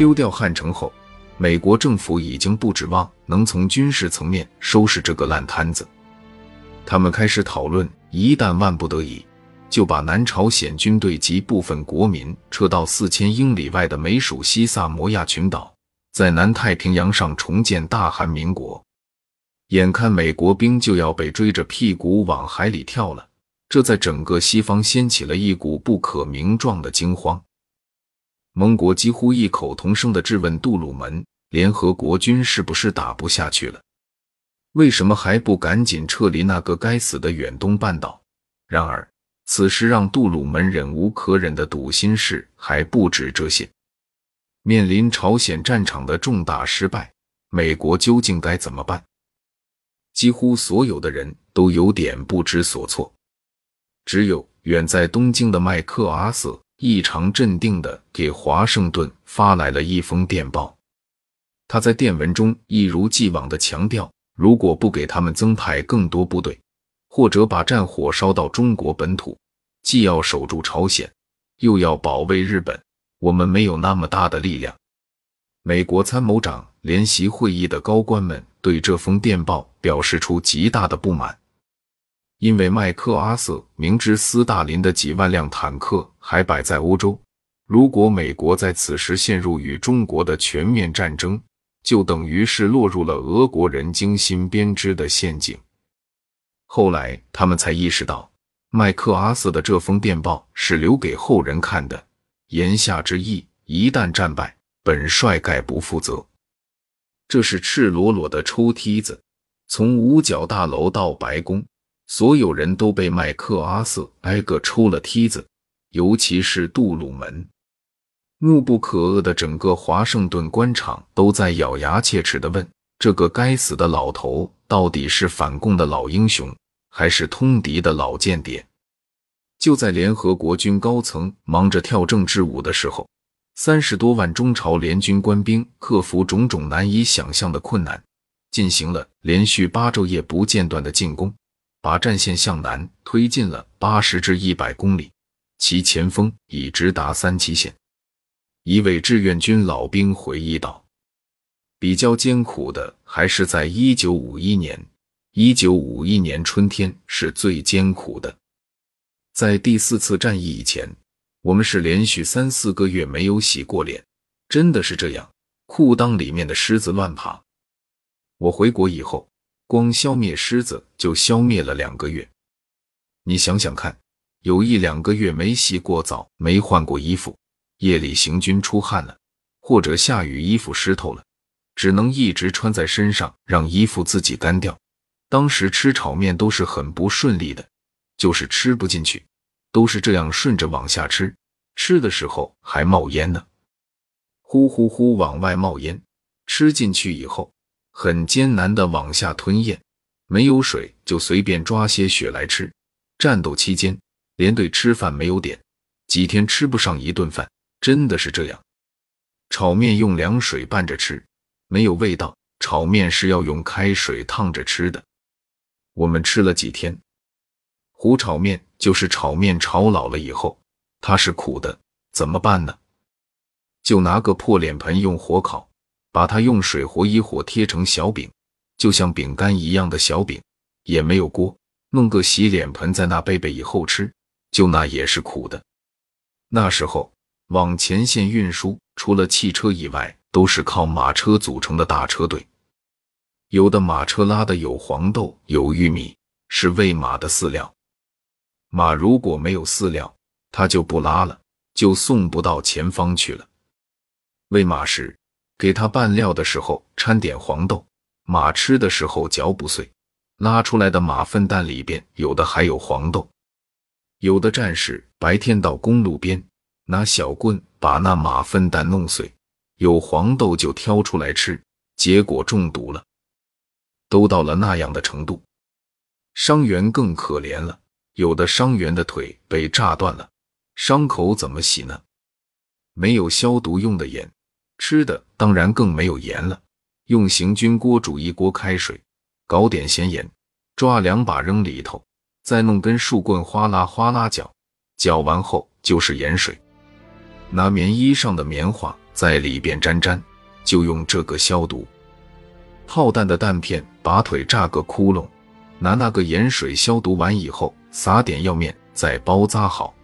丢掉汉城后，美国政府已经不指望能从军事层面收拾这个烂摊子。他们开始讨论，一旦万不得已，就把南朝鲜军队及部分国民撤到四千英里外的美属西萨摩亚群岛，在南太平洋上重建大韩民国。眼看美国兵就要被追着屁股往海里跳了，这在整个西方掀起了一股不可名状的惊慌。盟国几乎异口同声地质问杜鲁门：联合国军是不是打不下去了？为什么还不赶紧撤离那个该死的远东半岛？然而，此时让杜鲁门忍无可忍的堵心事还不止这些。面临朝鲜战场的重大失败，美国究竟该怎么办？几乎所有的人都有点不知所措，只有远在东京的麦克阿瑟异常镇定地给华盛顿发来了一封电报。他在电文中一如既往地强调，如果不给他们增派更多部队，或者把战火烧到中国本土，既要守住朝鲜，又要保卫日本，我们没有那么大的力量。美国参谋长联席会议的高官们对这封电报。表示出极大的不满，因为麦克阿瑟明知斯大林的几万辆坦克还摆在欧洲，如果美国在此时陷入与中国的全面战争，就等于是落入了俄国人精心编织的陷阱。后来他们才意识到，麦克阿瑟的这封电报是留给后人看的，言下之意，一旦战败，本帅概不负责。这是赤裸裸的抽梯子。从五角大楼到白宫，所有人都被麦克阿瑟挨个抽了梯子，尤其是杜鲁门。怒不可遏的整个华盛顿官场都在咬牙切齿地问：这个该死的老头到底是反共的老英雄，还是通敌的老间谍？就在联合国军高层忙着跳政治舞的时候，三十多万中朝联军官兵克服种种难以想象的困难。进行了连续八昼夜不间断的进攻，把战线向南推进了八十至一百公里，其前锋已直达三七线。一位志愿军老兵回忆道：“比较艰苦的还是在一九五一年，一九五一年春天是最艰苦的。在第四次战役以前，我们是连续三四个月没有洗过脸，真的是这样，裤裆里面的虱子乱爬。”我回国以后，光消灭狮子就消灭了两个月。你想想看，有一两个月没洗过澡、没换过衣服，夜里行军出汗了，或者下雨衣服湿透了，只能一直穿在身上，让衣服自己干掉。当时吃炒面都是很不顺利的，就是吃不进去，都是这样顺着往下吃，吃的时候还冒烟呢，呼呼呼往外冒烟，吃进去以后。很艰难的往下吞咽，没有水就随便抓些血来吃。战斗期间连队吃饭没有点，几天吃不上一顿饭，真的是这样。炒面用凉水拌着吃，没有味道。炒面是要用开水烫着吃的。我们吃了几天，胡炒面就是炒面炒老了以后，它是苦的，怎么办呢？就拿个破脸盆用火烤。把它用水和一火贴成小饼，就像饼干一样的小饼，也没有锅，弄个洗脸盆在那备备以后吃，就那也是苦的。那时候往前线运输，除了汽车以外，都是靠马车组成的大车队。有的马车拉的有黄豆、有玉米，是喂马的饲料。马如果没有饲料，它就不拉了，就送不到前方去了。喂马时。给他拌料的时候掺点黄豆，马吃的时候嚼不碎。拉出来的马粪蛋里边有的还有黄豆。有的战士白天到公路边拿小棍把那马粪蛋弄碎，有黄豆就挑出来吃，结果中毒了。都到了那样的程度，伤员更可怜了。有的伤员的腿被炸断了，伤口怎么洗呢？没有消毒用的盐。吃的当然更没有盐了，用行军锅煮一锅开水，搞点咸盐，抓两把扔里头，再弄根树棍哗啦哗啦搅，搅完后就是盐水。拿棉衣上的棉花在里边沾沾，就用这个消毒。炮弹的弹片，把腿炸个窟窿，拿那个盐水消毒完以后，撒点药面，再包扎好。